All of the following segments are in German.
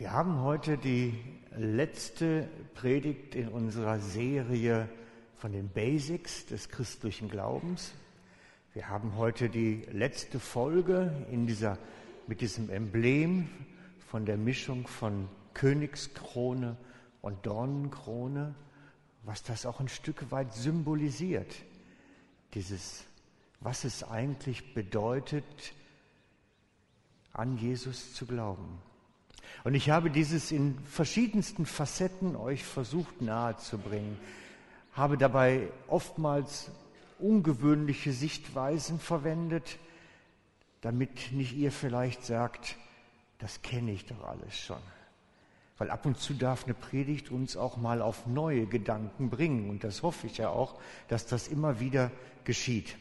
Wir haben heute die letzte Predigt in unserer Serie von den Basics des christlichen Glaubens. Wir haben heute die letzte Folge in dieser, mit diesem Emblem von der Mischung von Königskrone und Dornenkrone, was das auch ein Stück weit symbolisiert. Dieses, was es eigentlich bedeutet, an Jesus zu glauben. Und ich habe dieses in verschiedensten Facetten euch versucht nahezubringen, habe dabei oftmals ungewöhnliche Sichtweisen verwendet, damit nicht ihr vielleicht sagt, das kenne ich doch alles schon. Weil ab und zu darf eine Predigt uns auch mal auf neue Gedanken bringen. Und das hoffe ich ja auch, dass das immer wieder geschieht.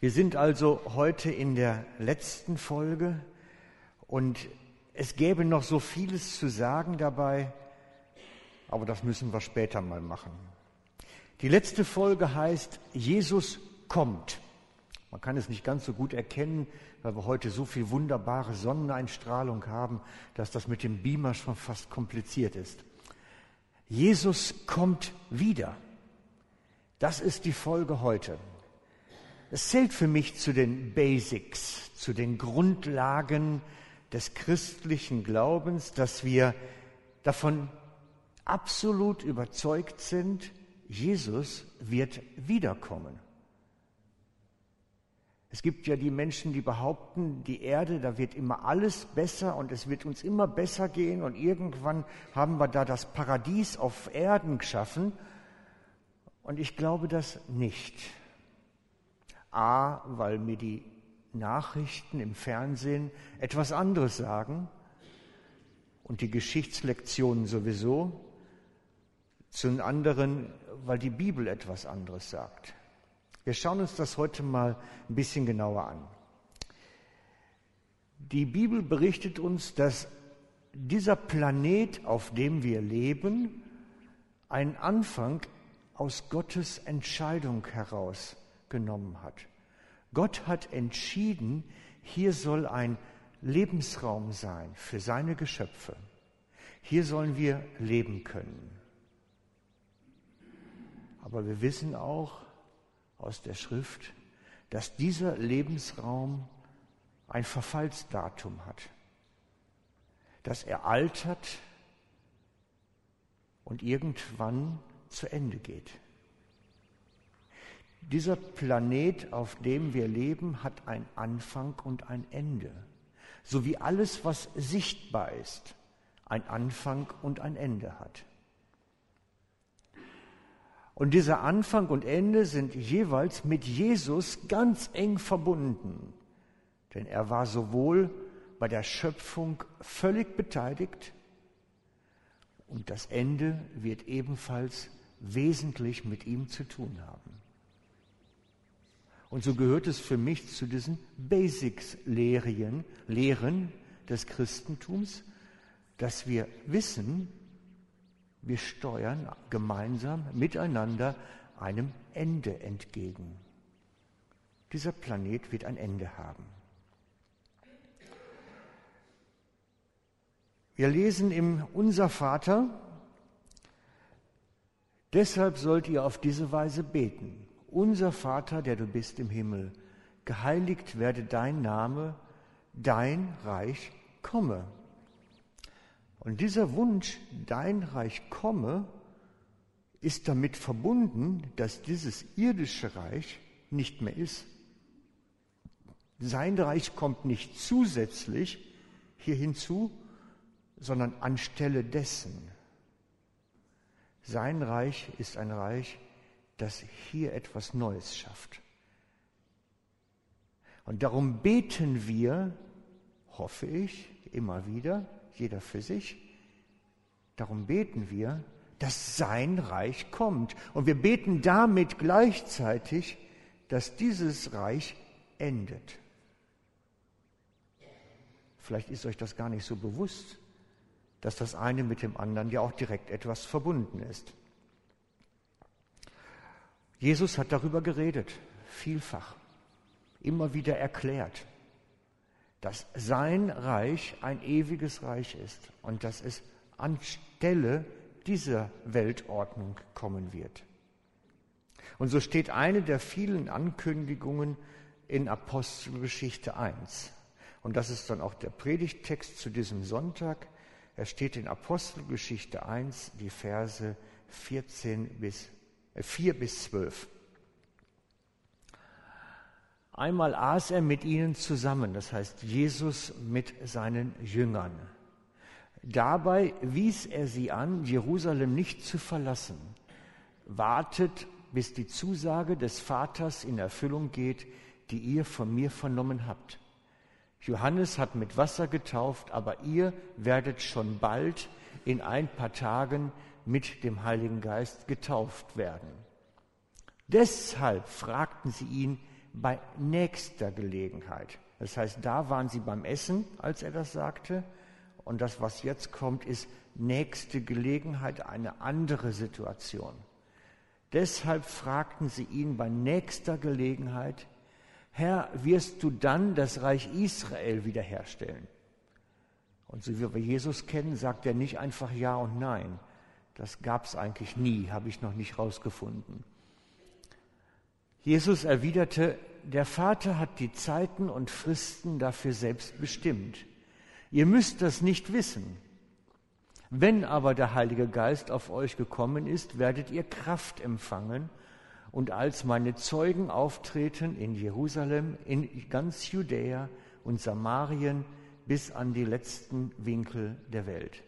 Wir sind also heute in der letzten Folge und es gäbe noch so vieles zu sagen dabei, aber das müssen wir später mal machen. Die letzte Folge heißt Jesus kommt. Man kann es nicht ganz so gut erkennen, weil wir heute so viel wunderbare Sonneneinstrahlung haben, dass das mit dem Beamer schon fast kompliziert ist. Jesus kommt wieder. Das ist die Folge heute. Es zählt für mich zu den Basics, zu den Grundlagen des christlichen Glaubens, dass wir davon absolut überzeugt sind, Jesus wird wiederkommen. Es gibt ja die Menschen, die behaupten, die Erde, da wird immer alles besser und es wird uns immer besser gehen und irgendwann haben wir da das Paradies auf Erden geschaffen. Und ich glaube das nicht. A, weil mir die Nachrichten im Fernsehen etwas anderes sagen und die Geschichtslektionen sowieso, zum anderen, weil die Bibel etwas anderes sagt. Wir schauen uns das heute mal ein bisschen genauer an. Die Bibel berichtet uns, dass dieser Planet, auf dem wir leben, einen Anfang aus Gottes Entscheidung herausgenommen hat. Gott hat entschieden, hier soll ein Lebensraum sein für seine Geschöpfe. Hier sollen wir leben können. Aber wir wissen auch aus der Schrift, dass dieser Lebensraum ein Verfallsdatum hat, dass er altert und irgendwann zu Ende geht. Dieser Planet, auf dem wir leben, hat einen Anfang und ein Ende. So wie alles, was sichtbar ist, ein Anfang und ein Ende hat. Und dieser Anfang und Ende sind jeweils mit Jesus ganz eng verbunden. Denn er war sowohl bei der Schöpfung völlig beteiligt und das Ende wird ebenfalls wesentlich mit ihm zu tun haben. Und so gehört es für mich zu diesen Basics-Lehren Lehren des Christentums, dass wir wissen, wir steuern gemeinsam miteinander einem Ende entgegen. Dieser Planet wird ein Ende haben. Wir lesen im Unser Vater, deshalb sollt ihr auf diese Weise beten. Unser Vater, der du bist im Himmel, geheiligt werde dein Name, dein Reich komme. Und dieser Wunsch, dein Reich komme, ist damit verbunden, dass dieses irdische Reich nicht mehr ist. Sein Reich kommt nicht zusätzlich hier hinzu, sondern anstelle dessen. Sein Reich ist ein Reich, das hier etwas Neues schafft. Und darum beten wir, hoffe ich, immer wieder, jeder für sich, darum beten wir, dass sein Reich kommt. Und wir beten damit gleichzeitig, dass dieses Reich endet. Vielleicht ist euch das gar nicht so bewusst, dass das eine mit dem anderen ja auch direkt etwas verbunden ist. Jesus hat darüber geredet, vielfach, immer wieder erklärt. dass sein Reich ein ewiges Reich ist und dass es anstelle dieser Weltordnung kommen wird. Und so steht eine der vielen Ankündigungen in Apostelgeschichte 1. Und das ist dann auch der Predigttext zu diesem Sonntag. Er steht in Apostelgeschichte 1, die Verse 14 bis, äh, 4 bis 12. Einmal aß er mit ihnen zusammen, das heißt Jesus mit seinen Jüngern. Dabei wies er sie an, Jerusalem nicht zu verlassen. Wartet, bis die Zusage des Vaters in Erfüllung geht, die ihr von mir vernommen habt. Johannes hat mit Wasser getauft, aber ihr werdet schon bald in ein paar Tagen mit dem Heiligen Geist getauft werden. Deshalb fragten sie ihn bei nächster Gelegenheit. Das heißt, da waren sie beim Essen, als er das sagte. Und das, was jetzt kommt, ist nächste Gelegenheit, eine andere Situation. Deshalb fragten sie ihn bei nächster Gelegenheit, Herr, wirst du dann das Reich Israel wiederherstellen? Und so wie wir Jesus kennen, sagt er nicht einfach Ja und Nein. Das gab es eigentlich nie, habe ich noch nicht rausgefunden. Jesus erwiderte, der Vater hat die Zeiten und Fristen dafür selbst bestimmt. Ihr müsst das nicht wissen. Wenn aber der Heilige Geist auf euch gekommen ist, werdet ihr Kraft empfangen und als meine Zeugen auftreten in Jerusalem, in ganz Judäa und Samarien bis an die letzten Winkel der Welt.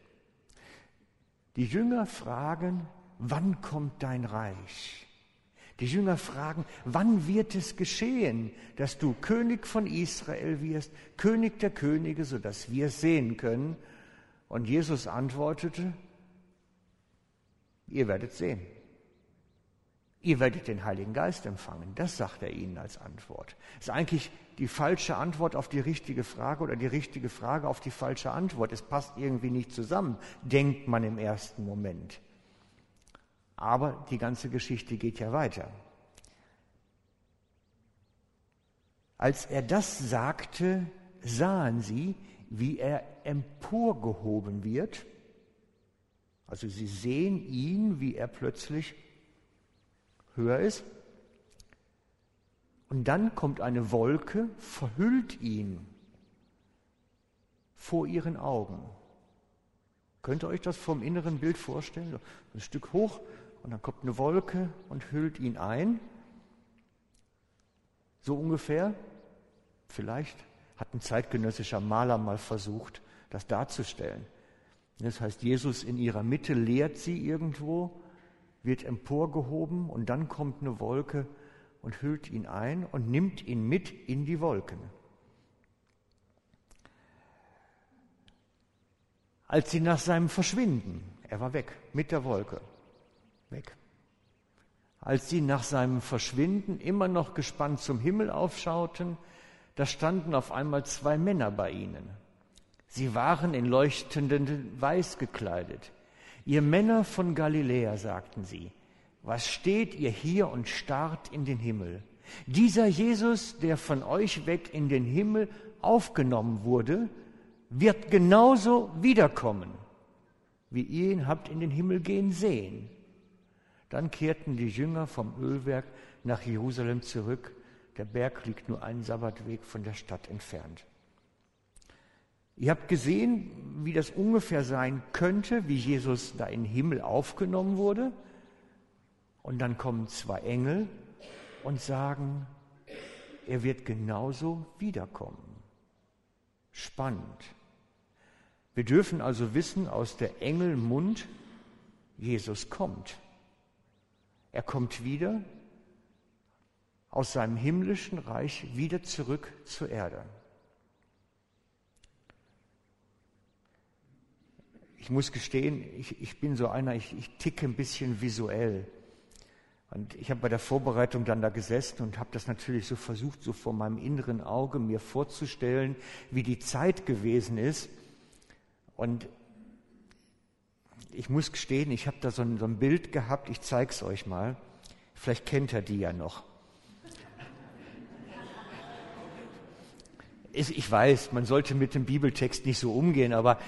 Die Jünger fragen, wann kommt dein Reich? Die Jünger fragen, wann wird es geschehen, dass du König von Israel wirst, König der Könige, sodass wir es sehen können? Und Jesus antwortete, ihr werdet sehen. Ihr werdet den Heiligen Geist empfangen. Das sagt er ihnen als Antwort. Das ist eigentlich die falsche Antwort auf die richtige Frage oder die richtige Frage auf die falsche Antwort. Es passt irgendwie nicht zusammen, denkt man im ersten Moment. Aber die ganze Geschichte geht ja weiter. Als er das sagte, sahen sie, wie er emporgehoben wird. Also sie sehen ihn, wie er plötzlich höher ist. Und dann kommt eine Wolke, verhüllt ihn vor ihren Augen. Könnt ihr euch das vom inneren Bild vorstellen? Ein Stück hoch und dann kommt eine Wolke und hüllt ihn ein. So ungefähr. Vielleicht hat ein zeitgenössischer Maler mal versucht, das darzustellen. Das heißt, Jesus in ihrer Mitte lehrt sie irgendwo, wird emporgehoben und dann kommt eine Wolke und hüllt ihn ein und nimmt ihn mit in die Wolken. Als sie nach seinem Verschwinden, er war weg mit der Wolke, weg. Als sie nach seinem Verschwinden immer noch gespannt zum Himmel aufschauten, da standen auf einmal zwei Männer bei ihnen. Sie waren in leuchtenden Weiß gekleidet. Ihr Männer von Galiläa, sagten sie, was steht ihr hier und starrt in den Himmel? Dieser Jesus, der von euch weg in den Himmel aufgenommen wurde, wird genauso wiederkommen, wie ihr ihn habt in den Himmel gehen sehen. Dann kehrten die Jünger vom Ölwerk nach Jerusalem zurück. Der Berg liegt nur einen Sabbatweg von der Stadt entfernt. Ihr habt gesehen, wie das ungefähr sein könnte, wie Jesus da in den Himmel aufgenommen wurde. Und dann kommen zwei Engel und sagen, er wird genauso wiederkommen. Spannend. Wir dürfen also wissen aus der Engelmund, Jesus kommt. Er kommt wieder aus seinem himmlischen Reich wieder zurück zur Erde. Ich muss gestehen, ich, ich bin so einer, ich, ich ticke ein bisschen visuell. Und ich habe bei der Vorbereitung dann da gesessen und habe das natürlich so versucht, so vor meinem inneren Auge mir vorzustellen, wie die Zeit gewesen ist. Und ich muss gestehen, ich habe da so ein, so ein Bild gehabt, ich zeige es euch mal. Vielleicht kennt ihr die ja noch. ich weiß, man sollte mit dem Bibeltext nicht so umgehen, aber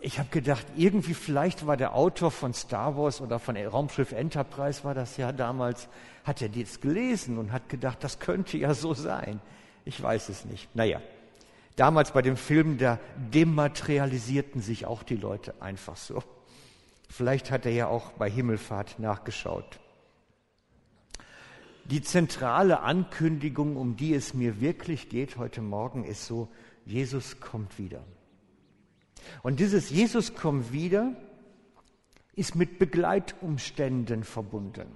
ich habe gedacht, irgendwie vielleicht war der Autor von Star Wars oder von Raumschiff Enterprise, war das ja damals, hat er das gelesen und hat gedacht, das könnte ja so sein. Ich weiß es nicht. Naja, damals bei dem Film, da dematerialisierten sich auch die Leute einfach so. Vielleicht hat er ja auch bei Himmelfahrt nachgeschaut. Die zentrale Ankündigung, um die es mir wirklich geht heute Morgen, ist so, Jesus kommt wieder. Und dieses Jesus kommt wieder ist mit Begleitumständen verbunden.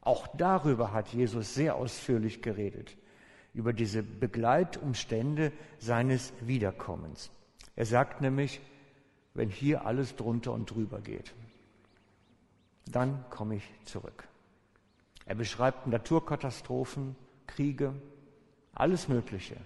Auch darüber hat Jesus sehr ausführlich geredet, über diese Begleitumstände seines Wiederkommens. Er sagt nämlich, wenn hier alles drunter und drüber geht, dann komme ich zurück. Er beschreibt Naturkatastrophen, Kriege, alles Mögliche.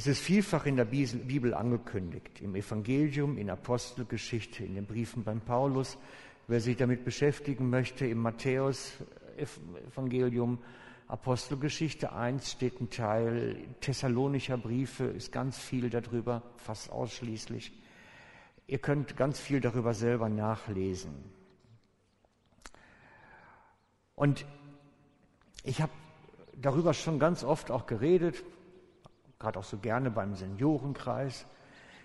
Es ist vielfach in der Bibel angekündigt, im Evangelium, in Apostelgeschichte, in den Briefen beim Paulus. Wer sich damit beschäftigen möchte, im Matthäus-Evangelium, Apostelgeschichte 1 steht ein Teil, Thessalonischer Briefe ist ganz viel darüber, fast ausschließlich. Ihr könnt ganz viel darüber selber nachlesen. Und ich habe darüber schon ganz oft auch geredet, gerade auch so gerne beim Seniorenkreis,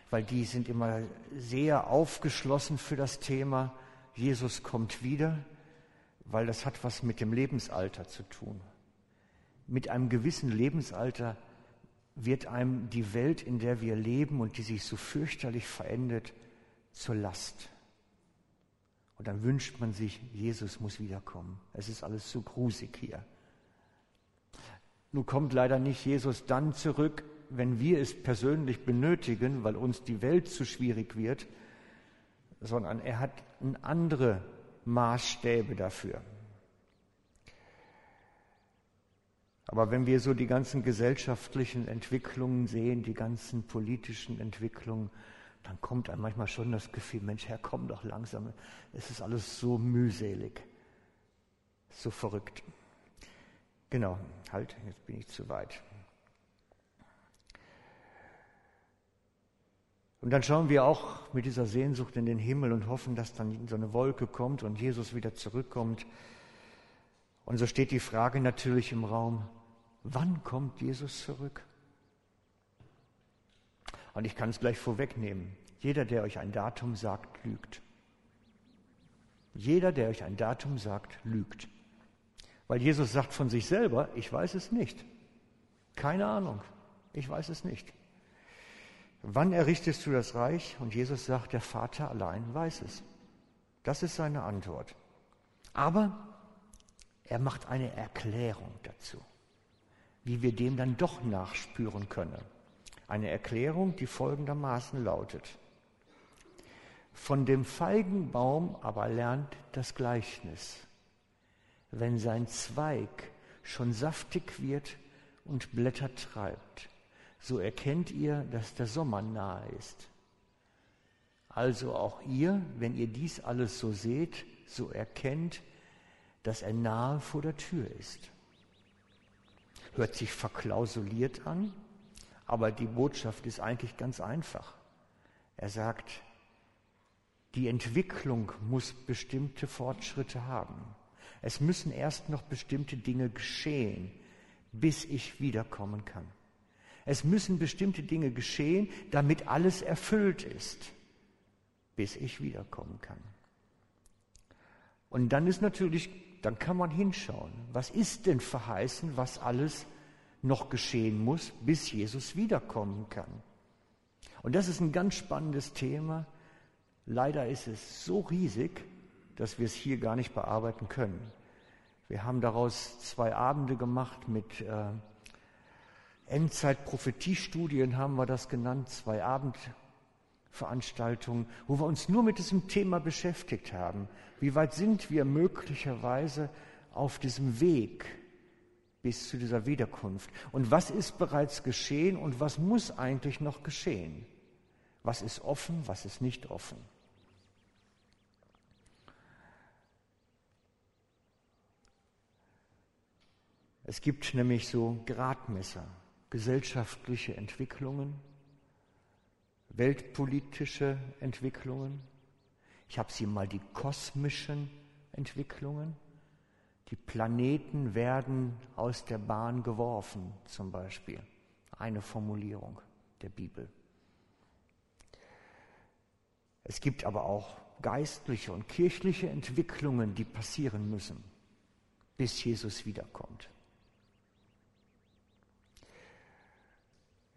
weil die sind immer sehr aufgeschlossen für das Thema, Jesus kommt wieder, weil das hat was mit dem Lebensalter zu tun. Mit einem gewissen Lebensalter wird einem die Welt, in der wir leben und die sich so fürchterlich verändert, zur Last. Und dann wünscht man sich, Jesus muss wiederkommen. Es ist alles so grusig hier. Nun kommt leider nicht Jesus dann zurück, wenn wir es persönlich benötigen, weil uns die Welt zu schwierig wird, sondern er hat andere Maßstäbe dafür. Aber wenn wir so die ganzen gesellschaftlichen Entwicklungen sehen, die ganzen politischen Entwicklungen, dann kommt einem manchmal schon das Gefühl, Mensch, Herr, komm doch langsam. Es ist alles so mühselig, so verrückt. Genau, halt, jetzt bin ich zu weit. Und dann schauen wir auch mit dieser Sehnsucht in den Himmel und hoffen, dass dann so eine Wolke kommt und Jesus wieder zurückkommt. Und so steht die Frage natürlich im Raum, wann kommt Jesus zurück? Und ich kann es gleich vorwegnehmen. Jeder, der euch ein Datum sagt, lügt. Jeder, der euch ein Datum sagt, lügt. Weil Jesus sagt von sich selber, ich weiß es nicht. Keine Ahnung. Ich weiß es nicht. Wann errichtest du das Reich? Und Jesus sagt, der Vater allein weiß es. Das ist seine Antwort. Aber er macht eine Erklärung dazu, wie wir dem dann doch nachspüren können. Eine Erklärung, die folgendermaßen lautet. Von dem Feigenbaum aber lernt das Gleichnis. Wenn sein Zweig schon saftig wird und Blätter treibt, so erkennt ihr, dass der Sommer nahe ist. Also auch ihr, wenn ihr dies alles so seht, so erkennt, dass er nahe vor der Tür ist. Hört sich verklausuliert an, aber die Botschaft ist eigentlich ganz einfach. Er sagt, die Entwicklung muss bestimmte Fortschritte haben. Es müssen erst noch bestimmte Dinge geschehen, bis ich wiederkommen kann. Es müssen bestimmte Dinge geschehen, damit alles erfüllt ist, bis ich wiederkommen kann. Und dann ist natürlich, dann kann man hinschauen, was ist denn verheißen, was alles noch geschehen muss, bis Jesus wiederkommen kann. Und das ist ein ganz spannendes Thema. Leider ist es so riesig, dass wir es hier gar nicht bearbeiten können. Wir haben daraus zwei Abende gemacht mit äh, Endzeit-Prophetiestudien, haben wir das genannt, zwei Abendveranstaltungen, wo wir uns nur mit diesem Thema beschäftigt haben. Wie weit sind wir möglicherweise auf diesem Weg bis zu dieser Wiederkunft. Und was ist bereits geschehen und was muss eigentlich noch geschehen? Was ist offen, was ist nicht offen? Es gibt nämlich so Gradmesser, gesellschaftliche Entwicklungen, weltpolitische Entwicklungen. Ich habe sie mal die kosmischen Entwicklungen. Die Planeten werden aus der Bahn geworfen, zum Beispiel. Eine Formulierung der Bibel. Es gibt aber auch geistliche und kirchliche Entwicklungen, die passieren müssen, bis Jesus wiederkommt.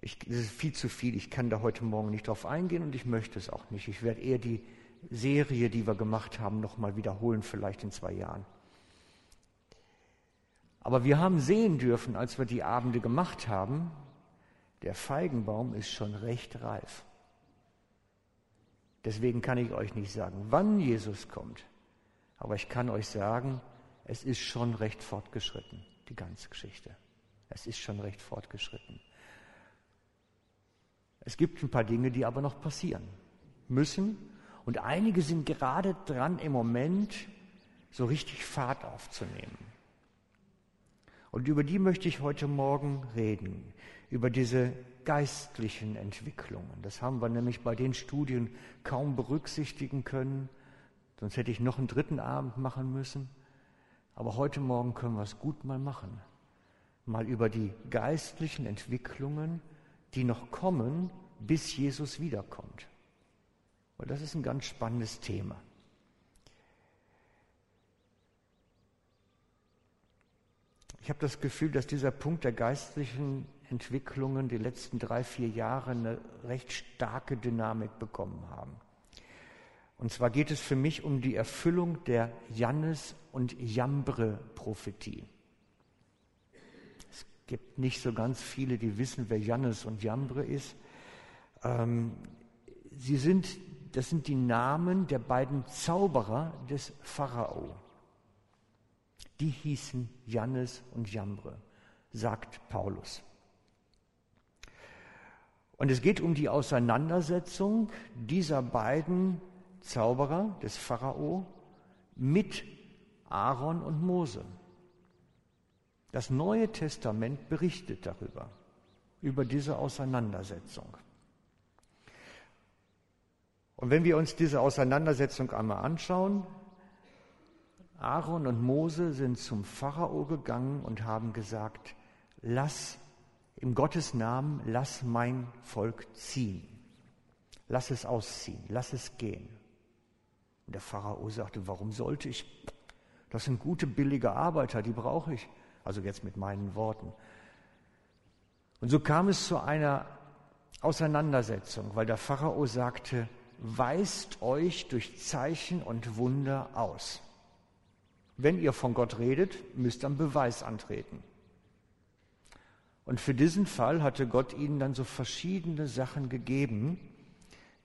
Ich, das ist viel zu viel. Ich kann da heute Morgen nicht drauf eingehen und ich möchte es auch nicht. Ich werde eher die Serie, die wir gemacht haben, nochmal wiederholen, vielleicht in zwei Jahren. Aber wir haben sehen dürfen, als wir die Abende gemacht haben, der Feigenbaum ist schon recht reif. Deswegen kann ich euch nicht sagen, wann Jesus kommt. Aber ich kann euch sagen, es ist schon recht fortgeschritten, die ganze Geschichte. Es ist schon recht fortgeschritten. Es gibt ein paar Dinge, die aber noch passieren müssen. Und einige sind gerade dran, im Moment so richtig Fahrt aufzunehmen. Und über die möchte ich heute Morgen reden, über diese geistlichen Entwicklungen. Das haben wir nämlich bei den Studien kaum berücksichtigen können, sonst hätte ich noch einen dritten Abend machen müssen. Aber heute Morgen können wir es gut mal machen. Mal über die geistlichen Entwicklungen die noch kommen, bis Jesus wiederkommt. Und das ist ein ganz spannendes Thema. Ich habe das Gefühl, dass dieser Punkt der geistlichen Entwicklungen die letzten drei, vier Jahre eine recht starke Dynamik bekommen haben. Und zwar geht es für mich um die Erfüllung der Jannes- und Jambre-Prophetie gibt nicht so ganz viele, die wissen, wer Jannes und Jambre ist. Ähm, sie sind, das sind die Namen der beiden Zauberer des Pharao. Die hießen Jannes und Jambre, sagt Paulus. Und es geht um die Auseinandersetzung dieser beiden Zauberer des Pharao mit Aaron und Mose. Das Neue Testament berichtet darüber, über diese Auseinandersetzung. Und wenn wir uns diese Auseinandersetzung einmal anschauen, Aaron und Mose sind zum Pharao gegangen und haben gesagt, lass im Gottes Namen, lass mein Volk ziehen. Lass es ausziehen, lass es gehen. Und der Pharao sagte, warum sollte ich? Das sind gute, billige Arbeiter, die brauche ich. Also jetzt mit meinen Worten. Und so kam es zu einer Auseinandersetzung, weil der Pharao sagte, weist euch durch Zeichen und Wunder aus. Wenn ihr von Gott redet, müsst einen Beweis antreten. Und für diesen Fall hatte Gott ihnen dann so verschiedene Sachen gegeben,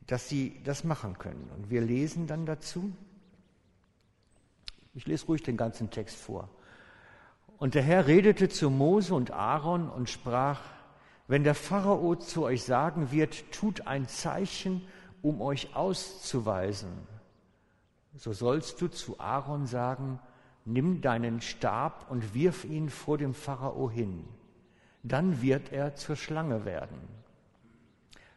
dass sie das machen können. Und wir lesen dann dazu. Ich lese ruhig den ganzen Text vor. Und der Herr redete zu Mose und Aaron und sprach, wenn der Pharao zu euch sagen wird, tut ein Zeichen, um euch auszuweisen, so sollst du zu Aaron sagen, nimm deinen Stab und wirf ihn vor dem Pharao hin, dann wird er zur Schlange werden.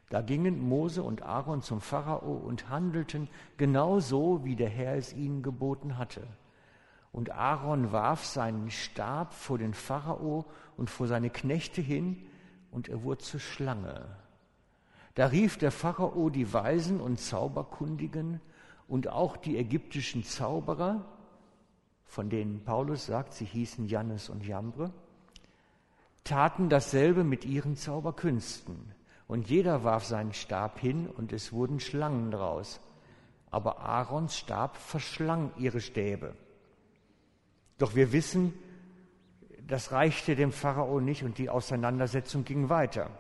Da gingen Mose und Aaron zum Pharao und handelten genau so, wie der Herr es ihnen geboten hatte. Und Aaron warf seinen Stab vor den Pharao und vor seine Knechte hin, und er wurde zur Schlange. Da rief der Pharao die Weisen und Zauberkundigen und auch die ägyptischen Zauberer, von denen Paulus sagt, sie hießen Jannes und Jambre, taten dasselbe mit ihren Zauberkünsten. Und jeder warf seinen Stab hin und es wurden Schlangen draus. Aber Aarons Stab verschlang ihre Stäbe. Doch wir wissen, das reichte dem Pharao nicht und die Auseinandersetzung ging weiter.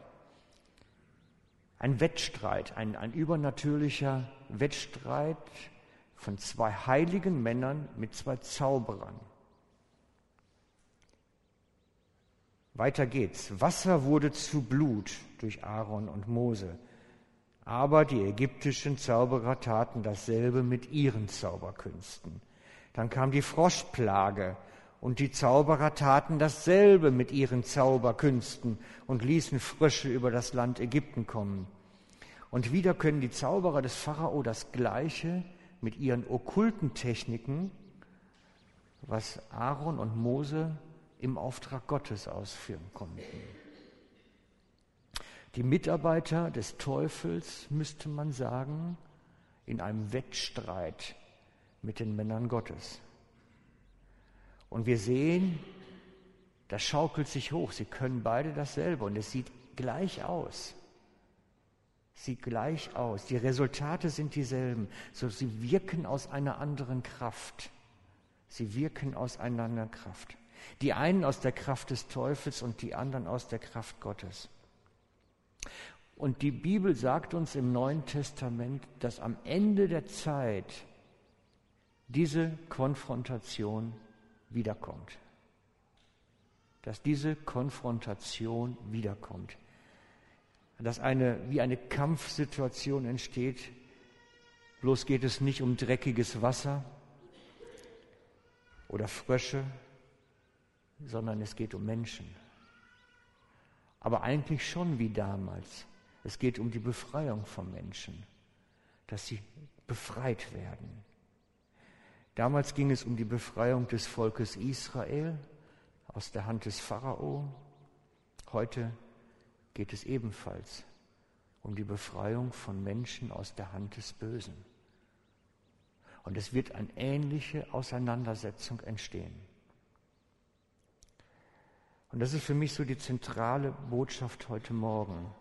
Ein Wettstreit, ein, ein übernatürlicher Wettstreit von zwei heiligen Männern mit zwei Zauberern. Weiter geht's. Wasser wurde zu Blut durch Aaron und Mose. Aber die ägyptischen Zauberer taten dasselbe mit ihren Zauberkünsten. Dann kam die Froschplage Und die Zauberer taten dasselbe mit ihren Zauberkünsten und ließen Frösche über das Land Ägypten kommen. Und wieder können die Zauberer des Pharao das Gleiche mit ihren okkulten Techniken, was Aaron und Mose im Auftrag Gottes ausführen konnten. Die Mitarbeiter des Teufels, müsste man sagen, in einem Wettstreit mit den Männern Gottes. Und wir sehen, das schaukelt sich hoch. Sie können beide dasselbe und es sieht gleich aus. Sieht gleich aus. Die Resultate sind dieselben. So, sie wirken aus einer anderen Kraft. Sie wirken aus einer anderen Kraft. Die einen aus der Kraft des Teufels und die anderen aus der Kraft Gottes. Und die Bibel sagt uns im Neuen Testament, dass am Ende der Zeit diese Konfrontation wiederkommt. Dass diese Konfrontation wiederkommt. Dass eine, wie eine Kampfsituation entsteht. Bloß geht es nicht um dreckiges Wasser oder Frösche, sondern es geht um Menschen. Aber eigentlich schon wie damals. Es geht um die Befreiung von Menschen, dass sie befreit werden. Damals ging es um die Befreiung des Volkes Israel aus der Hand des Pharao. Heute geht es ebenfalls um die Befreiung von Menschen aus der Hand des Bösen. Und es wird eine ähnliche Auseinandersetzung entstehen. Und das ist für mich so die zentrale Botschaft heute Morgen.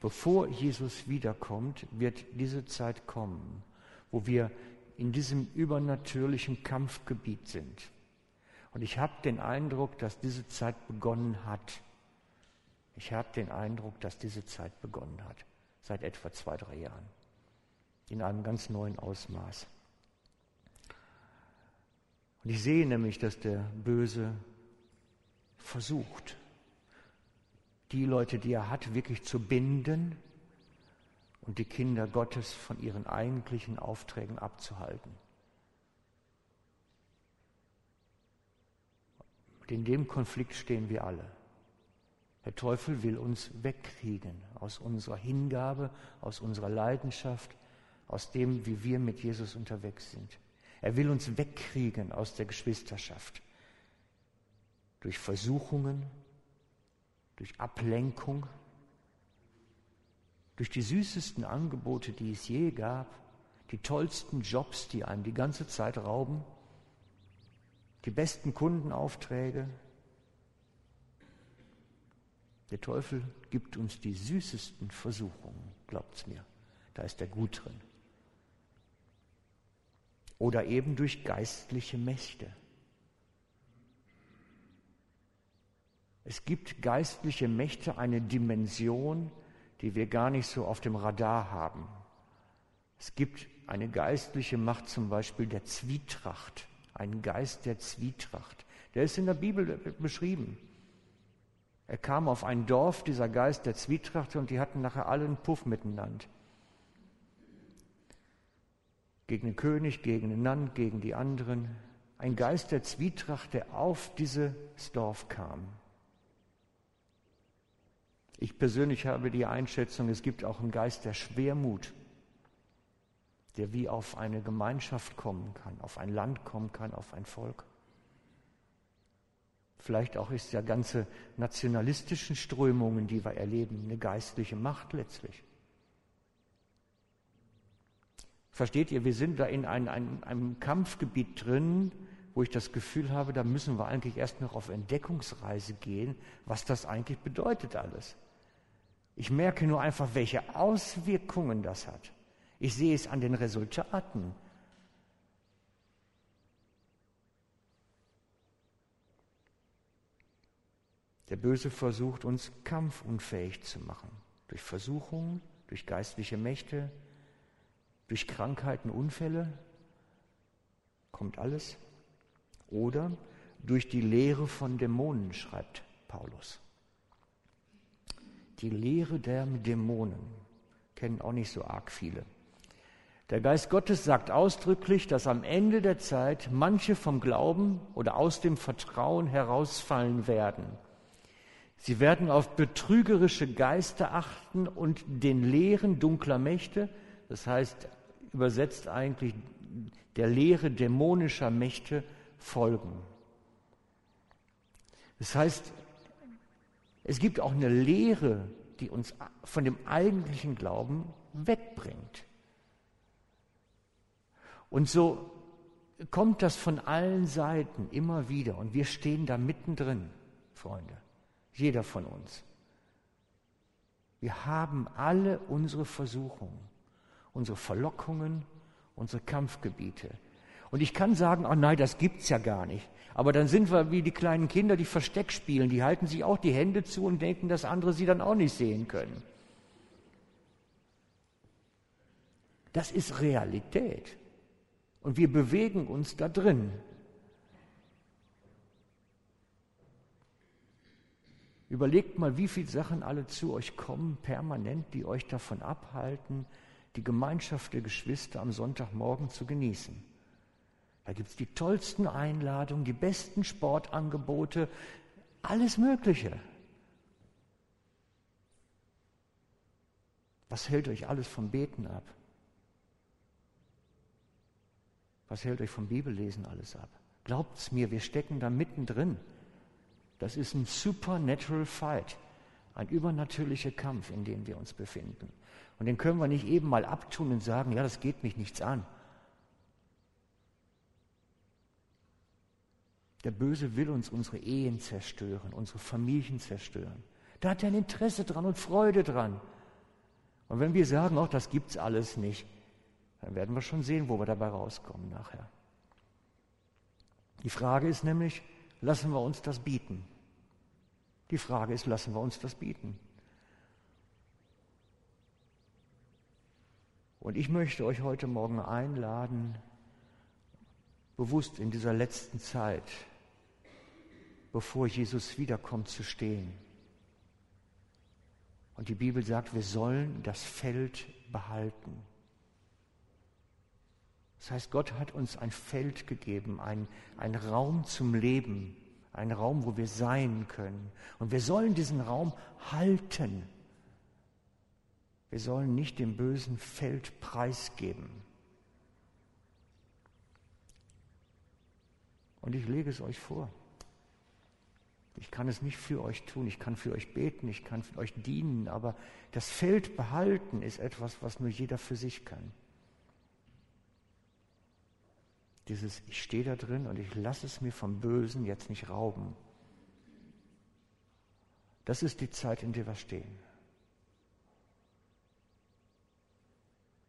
Bevor Jesus wiederkommt, wird diese Zeit kommen, wo wir in diesem übernatürlichen Kampfgebiet sind. Und ich habe den Eindruck, dass diese Zeit begonnen hat. Ich habe den Eindruck, dass diese Zeit begonnen hat, seit etwa zwei, drei Jahren, in einem ganz neuen Ausmaß. Und ich sehe nämlich, dass der Böse versucht, die Leute, die er hat, wirklich zu binden und die Kinder Gottes von ihren eigentlichen Aufträgen abzuhalten. Und in dem Konflikt stehen wir alle. Der Teufel will uns wegkriegen aus unserer Hingabe, aus unserer Leidenschaft, aus dem, wie wir mit Jesus unterwegs sind. Er will uns wegkriegen aus der Geschwisterschaft durch Versuchungen, durch Ablenkung, durch die süßesten Angebote, die es je gab, die tollsten Jobs, die einem die ganze Zeit rauben, die besten Kundenaufträge. Der Teufel gibt uns die süßesten Versuchungen, glaubt's mir. Da ist er gut drin. Oder eben durch geistliche Mächte. Es gibt geistliche Mächte, eine Dimension, die wir gar nicht so auf dem Radar haben. Es gibt eine geistliche Macht zum Beispiel der Zwietracht, einen Geist der Zwietracht. Der ist in der Bibel beschrieben. Er kam auf ein Dorf, dieser Geist der Zwietracht, und die hatten nachher alle einen Puff miteinander. Gegen den König, gegen den Land, gegen die anderen. Ein Geist der Zwietracht, der auf dieses Dorf kam. Ich persönlich habe die Einschätzung, es gibt auch einen Geist der Schwermut, der wie auf eine Gemeinschaft kommen kann, auf ein Land kommen kann, auf ein Volk. Vielleicht auch ist ja ganze nationalistischen Strömungen, die wir erleben, eine geistliche Macht letztlich. Versteht ihr, wir sind da in ein, ein, einem Kampfgebiet drin, wo ich das Gefühl habe, da müssen wir eigentlich erst noch auf Entdeckungsreise gehen, was das eigentlich bedeutet alles. Ich merke nur einfach, welche Auswirkungen das hat. Ich sehe es an den Resultaten. Der Böse versucht uns kampfunfähig zu machen. Durch Versuchungen, durch geistliche Mächte, durch Krankheiten, Unfälle. Kommt alles. Oder durch die Lehre von Dämonen, schreibt Paulus. Die Lehre der Dämonen kennen auch nicht so arg viele. Der Geist Gottes sagt ausdrücklich, dass am Ende der Zeit manche vom Glauben oder aus dem Vertrauen herausfallen werden. Sie werden auf betrügerische Geister achten und den Lehren dunkler Mächte, das heißt übersetzt eigentlich der Lehre dämonischer Mächte, folgen. Das heißt, es gibt auch eine Lehre, die uns von dem eigentlichen Glauben wegbringt. Und so kommt das von allen Seiten immer wieder und wir stehen da mittendrin, Freunde, jeder von uns. Wir haben alle unsere Versuchungen, unsere Verlockungen, unsere Kampfgebiete. Und ich kann sagen, oh nein, das gibt's ja gar nicht. Aber dann sind wir wie die kleinen Kinder, die Versteck spielen. Die halten sich auch die Hände zu und denken, dass andere sie dann auch nicht sehen können. Das ist Realität. Und wir bewegen uns da drin. Überlegt mal, wie viele Sachen alle zu euch kommen, permanent, die euch davon abhalten, die Gemeinschaft der Geschwister am Sonntagmorgen zu genießen. Da gibt es die tollsten Einladungen, die besten Sportangebote, alles Mögliche. Was hält euch alles vom Beten ab? Was hält euch vom Bibellesen alles ab? Glaubt's mir, wir stecken da mittendrin. Das ist ein supernatural fight, ein übernatürlicher Kampf, in dem wir uns befinden. Und den können wir nicht eben mal abtun und sagen, ja, das geht mich nichts an. Der Böse will uns unsere Ehen zerstören, unsere Familien zerstören. Da hat er ein Interesse dran und Freude dran. Und wenn wir sagen, auch das gibt's alles nicht, dann werden wir schon sehen, wo wir dabei rauskommen nachher. Die Frage ist nämlich, lassen wir uns das bieten? Die Frage ist, lassen wir uns das bieten? Und ich möchte euch heute Morgen einladen, bewusst in dieser letzten Zeit bevor Jesus wiederkommt, zu stehen. Und die Bibel sagt, wir sollen das Feld behalten. Das heißt, Gott hat uns ein Feld gegeben, ein, ein Raum zum Leben, ein Raum, wo wir sein können. Und wir sollen diesen Raum halten. Wir sollen nicht dem bösen Feld preisgeben. Und ich lege es euch vor. Ich kann es nicht für euch tun, ich kann für euch beten, ich kann für euch dienen, aber das Feld behalten ist etwas, was nur jeder für sich kann. Dieses, ich stehe da drin und ich lasse es mir vom Bösen jetzt nicht rauben. Das ist die Zeit, in der wir stehen.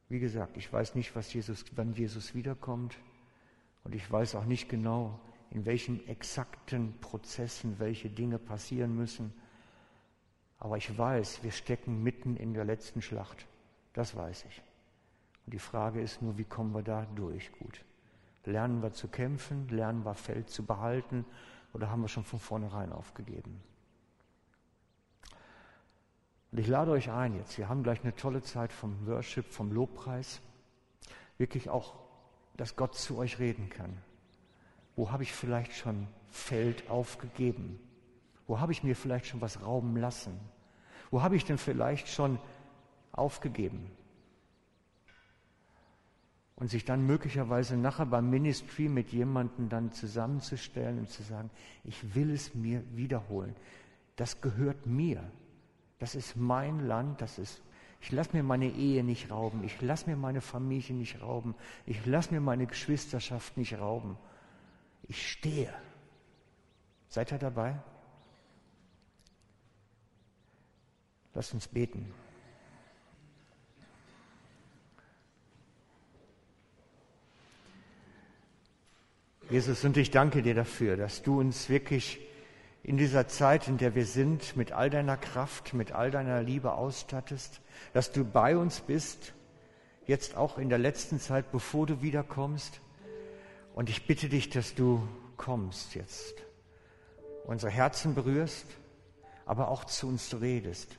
Wie gesagt, ich weiß nicht, was Jesus, wann Jesus wiederkommt und ich weiß auch nicht genau, in welchen exakten Prozessen welche Dinge passieren müssen. Aber ich weiß, wir stecken mitten in der letzten Schlacht. Das weiß ich. Und die Frage ist nur, wie kommen wir da durch gut? Lernen wir zu kämpfen? Lernen wir Feld zu behalten? Oder haben wir schon von vornherein aufgegeben? Und ich lade euch ein jetzt. Wir haben gleich eine tolle Zeit vom Worship, vom Lobpreis. Wirklich auch, dass Gott zu euch reden kann. Wo habe ich vielleicht schon Feld aufgegeben? Wo habe ich mir vielleicht schon was rauben lassen? Wo habe ich denn vielleicht schon aufgegeben? Und sich dann möglicherweise nachher beim Ministry mit jemandem dann zusammenzustellen und zu sagen, ich will es mir wiederholen. Das gehört mir. Das ist mein Land, das ist ich lasse mir meine Ehe nicht rauben, ich lasse mir meine Familie nicht rauben, ich lasse mir meine Geschwisterschaft nicht rauben. Ich stehe. Seid ihr dabei? Lasst uns beten. Jesus, und ich danke dir dafür, dass du uns wirklich in dieser Zeit, in der wir sind, mit all deiner Kraft, mit all deiner Liebe ausstattest, dass du bei uns bist, jetzt auch in der letzten Zeit, bevor du wiederkommst, und ich bitte dich, dass du kommst jetzt, unsere Herzen berührst, aber auch zu uns redest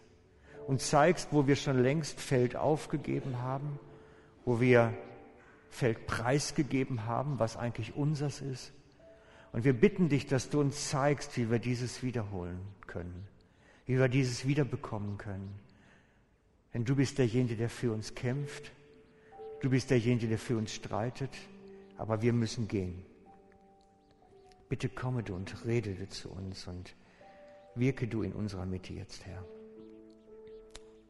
und zeigst, wo wir schon längst Feld aufgegeben haben wo wir Feld preisgegeben haben, was eigentlich unseres ist. Und wir bitten dich, dass du uns zeigst, wie wir dieses wiederholen können, wie wir dieses wiederbekommen können. Denn du bist derjenige, der für uns kämpft. Du bist derjenige, der für uns streitet. Aber wir müssen gehen. Bitte komme du und rede du zu uns und wirke du in unserer Mitte jetzt, Herr.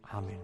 Amen.